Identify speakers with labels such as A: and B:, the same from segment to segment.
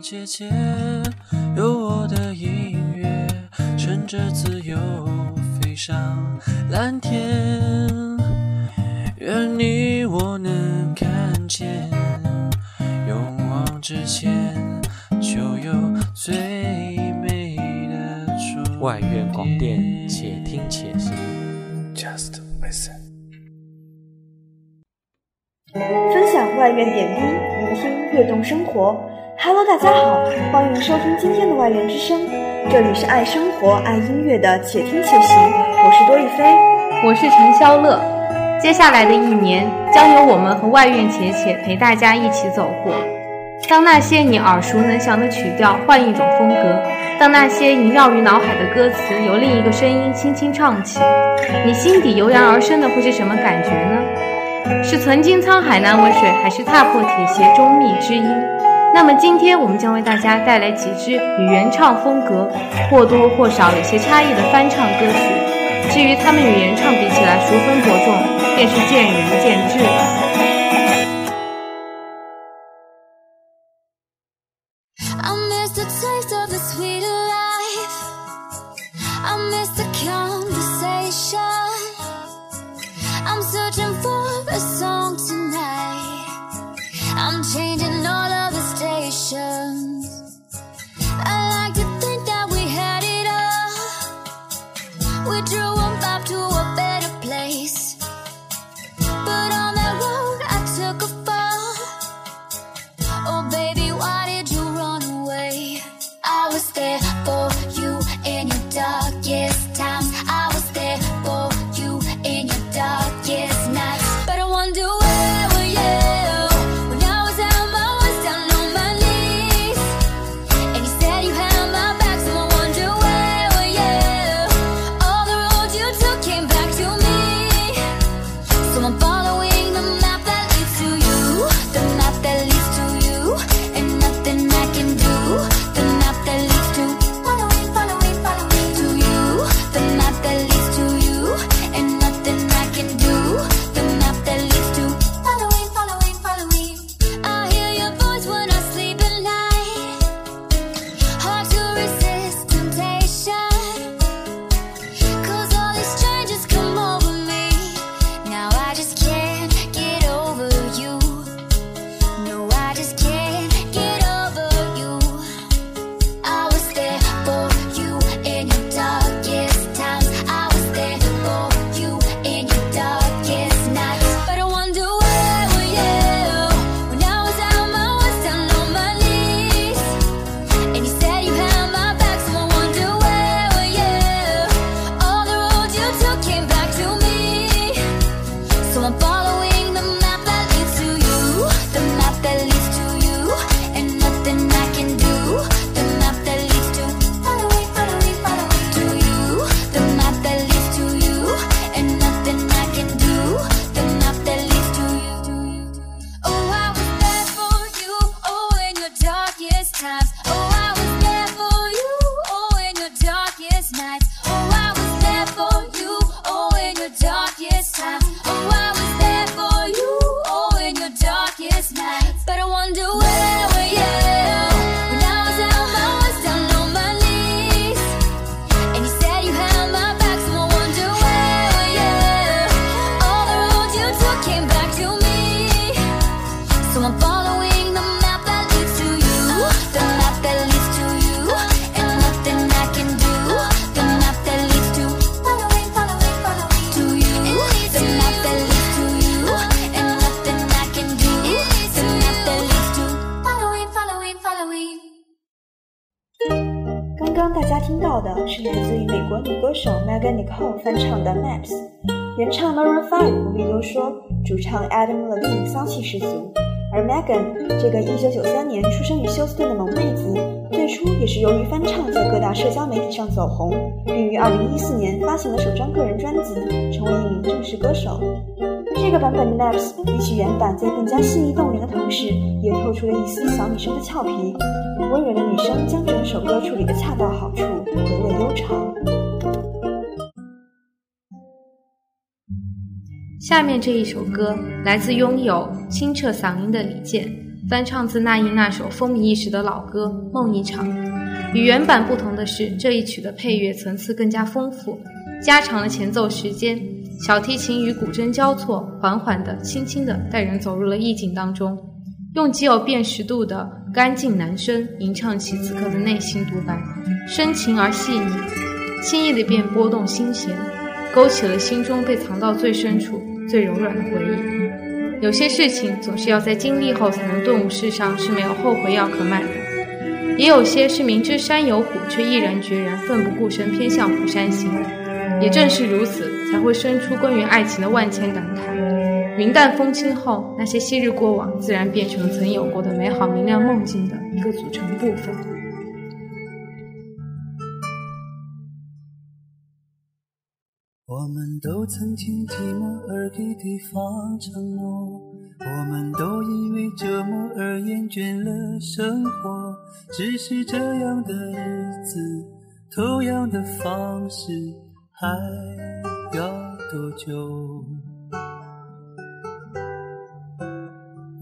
A: 姐姐，有我的音乐，乘着自由飞上蓝天。愿你我能看见，勇往直前，就有最美的终
B: 外院广电，且听且行。
A: Just listen。
C: 分享外院点滴，聆听悦动生活。Hello，大家好，欢迎收听今天的外院之声，这里是爱生活、爱音乐的且听且行，我是多一飞。
D: 我是陈肖乐。接下来的一年，将由我们和外院且且陪大家一起走过。当那些你耳熟能详的曲调换一种风格，当那些萦绕于脑海的歌词由另一个声音轻轻唱起，你心底油然而生的会是什么感觉呢？是曾经沧海难为水，还是踏破铁鞋终觅知音？那么今天我们将为大家带来几支与原唱风格或多或少有些差异的翻唱歌曲。至于他们与原唱比起来孰分伯仲，便是见仁见智了。
C: 到的是来自于美国女歌手 Megan Nicole 翻唱的《Maps》，原唱 Maroon 5不必多说，主唱 Adam Levine 骚气十足。而 Megan 这个1993年出生于休斯顿的萌妹子，最初也是由于翻唱在各大社交媒体上走红，并于2014年发行了首张个人专辑，成为一名正式歌手。这个版本的 Maps 比起原版在更加细腻动人的同时，也透出了一丝小女生的俏皮。温柔的女声将整首歌处理得恰到好处，回味悠长。
D: 下面这一首歌来自拥有清澈嗓音的李健，
E: 翻唱自那英那首风靡一时的老歌《梦一场》。与原版不同的是，这一曲的配乐层次更加丰富，加长了前奏时间，小提琴与古筝交错，缓缓的、轻轻的带人走入了意境当中，用极有辨识度的干净男声吟唱起此刻的内心独白，深情而细腻，轻易的便拨动心弦，勾起了心中被藏到最深处、最柔软的回忆。有些事情总是要在经历后才能顿悟，世上是没有后悔药可买的；也有些是明知山有虎，却毅然决然、奋不顾身偏向虎山行。也正是如此，才会生出关于爱情的万千感慨。云淡风轻后，那些昔日过往，自然变成曾有过的美好明亮梦境的一个组成部分。
A: 我们都曾经寂寞而给对方承诺，我们都因为折磨而厌倦了生活。只是这样的日子，同样的方式，还要多久？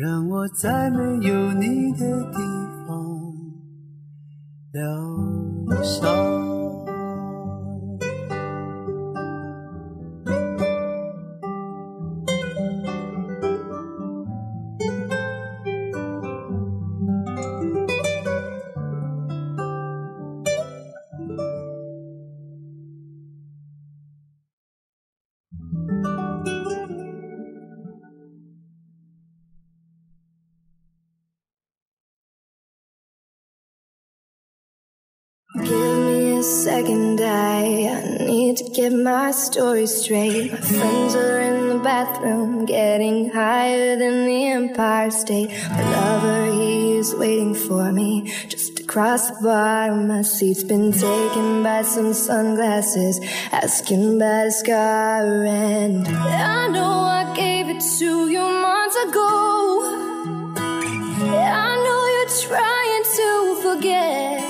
A: 让我在没有你的地方疗伤。
F: Second, I, I need to get my story straight. My friends are in the bathroom, getting higher than the Empire State. My lover, he's waiting for me just across the bar. My seat's been taken by some sunglasses, asking about a scar. And I know I gave it to you months ago. I know you're trying to forget.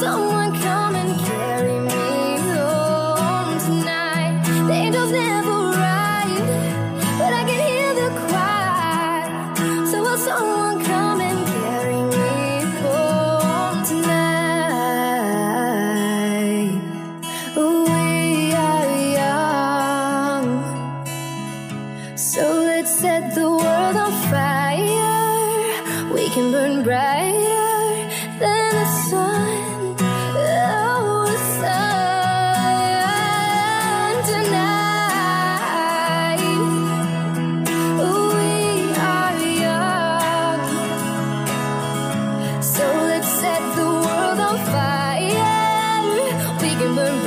F: someone come and carry me home tonight? The angels never arrive, but I can hear the. So will someone come and carry me home tonight? We are young. So let's set the world on fire. We can burn brighter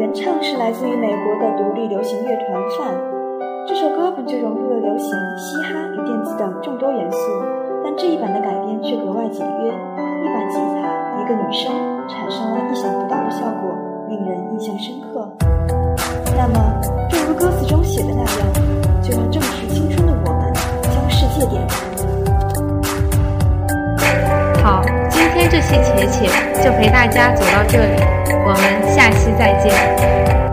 C: 原唱是来自于美国的独立流行乐团 Fun。这首歌本就融入了流行、嘻哈与电子等众多元素，但这一版的改编却格外简约，一把吉他，一个女声，产生了意想不到的效果，令人印象深刻。那么，正如歌词中写的那样，就让正值青春的我们将世界点燃。
D: 好，这期浅浅就陪大家走到这里，我们下期再见。